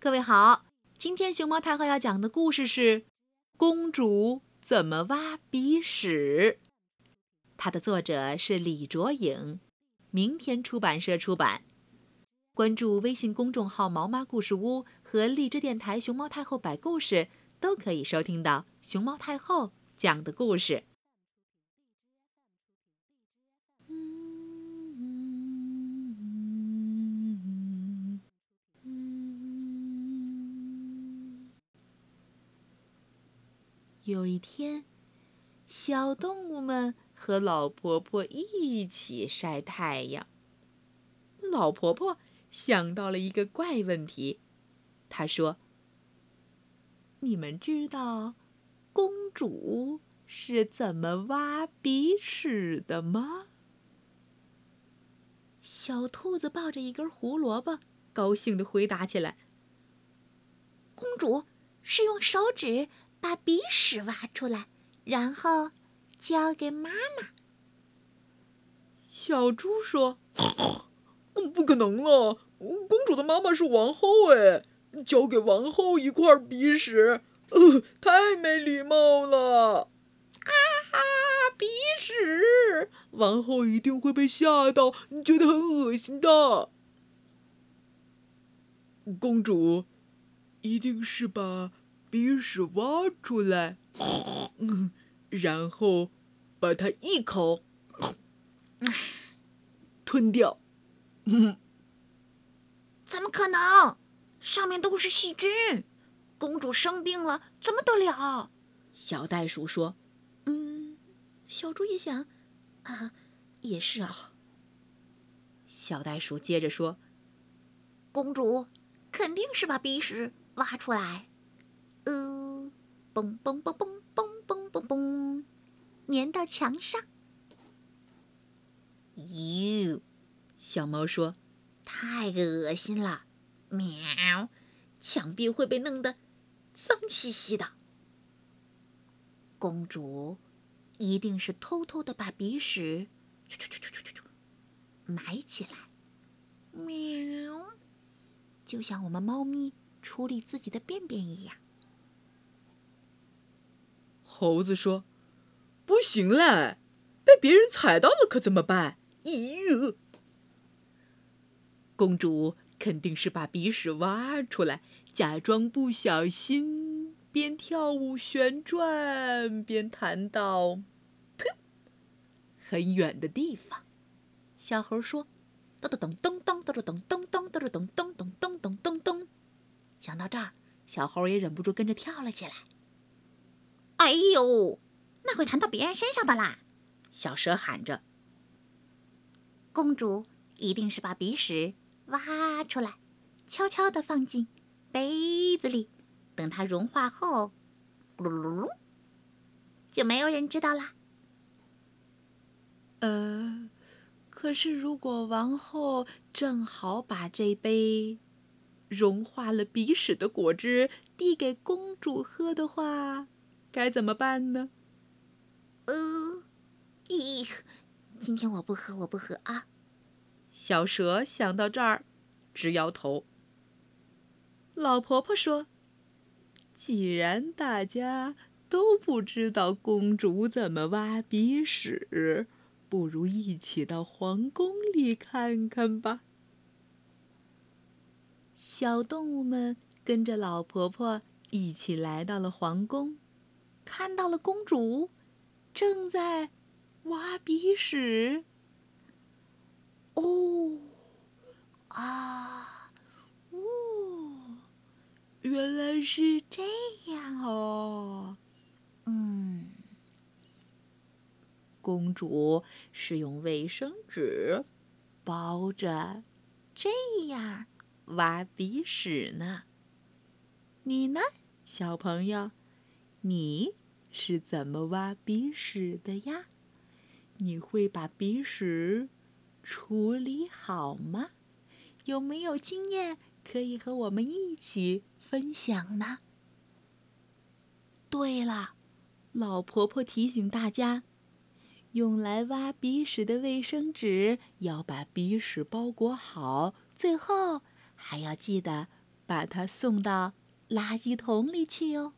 各位好，今天熊猫太后要讲的故事是《公主怎么挖鼻屎》，它的作者是李卓颖，明天出版社出版。关注微信公众号“毛妈故事屋”和荔枝电台“熊猫太后摆故事”，都可以收听到熊猫太后讲的故事。有一天，小动物们和老婆婆一起晒太阳。老婆婆想到了一个怪问题，她说：“你们知道公主是怎么挖鼻屎的吗？”小兔子抱着一根胡萝卜，高兴地回答起来：“公主是用手指。”把鼻屎挖出来，然后交给妈妈。小猪说：“不可能了，公主的妈妈是王后哎，交给王后一块鼻屎，呃，太没礼貌了。”啊哈，鼻屎！王后一定会被吓到，觉得很恶心的。公主一定是把。鼻屎挖出来，嗯，然后把它一口吞掉。嗯，怎么可能？上面都是细菌，公主生病了怎么得了？小袋鼠说：“嗯。”小猪一想：“啊，也是啊。”小袋鼠接着说：“公主肯定是把鼻屎挖出来。”嘣嘣嘣嘣嘣嘣嘣嘣，粘到墙上。哟，小猫说：“太恶心了，喵！墙壁会被弄得脏兮兮的。”公主一定是偷偷的把鼻屎埋起来，喵！就像我们猫咪处理自己的便便一样。猴子说：“不行嘞，被别人踩到了可怎么办？”咦哟，公主肯定是把鼻屎挖出来，假装不小心，边跳舞旋转边弹到很远的地方。小猴说：“噔噔噔噔噔噔噔噔噔噔噔噔噔噔噔噔噔。”想到这儿，小猴也忍不住跟着跳了起来。哎呦，那会弹到别人身上的啦！小蛇喊着。公主一定是把鼻屎挖出来，悄悄地放进杯子里，等它融化后，咕噜噜噜，就没有人知道啦。呃，可是如果王后正好把这杯融化了鼻屎的果汁递给公主喝的话，该怎么办呢？呃，咦，今天我不喝，我不喝啊！小蛇想到这儿，直摇头。老婆婆说：“既然大家都不知道公主怎么挖鼻屎，不如一起到皇宫里看看吧。”小动物们跟着老婆婆一起来到了皇宫。看到了公主，正在挖鼻屎。哦，啊，哦，原来是这样哦。嗯，公主是用卫生纸包着，这样挖鼻屎呢。你呢，小朋友？你是怎么挖鼻屎的呀？你会把鼻屎处理好吗？有没有经验可以和我们一起分享呢？对了，老婆婆提醒大家，用来挖鼻屎的卫生纸要把鼻屎包裹好，最后还要记得把它送到垃圾桶里去哦。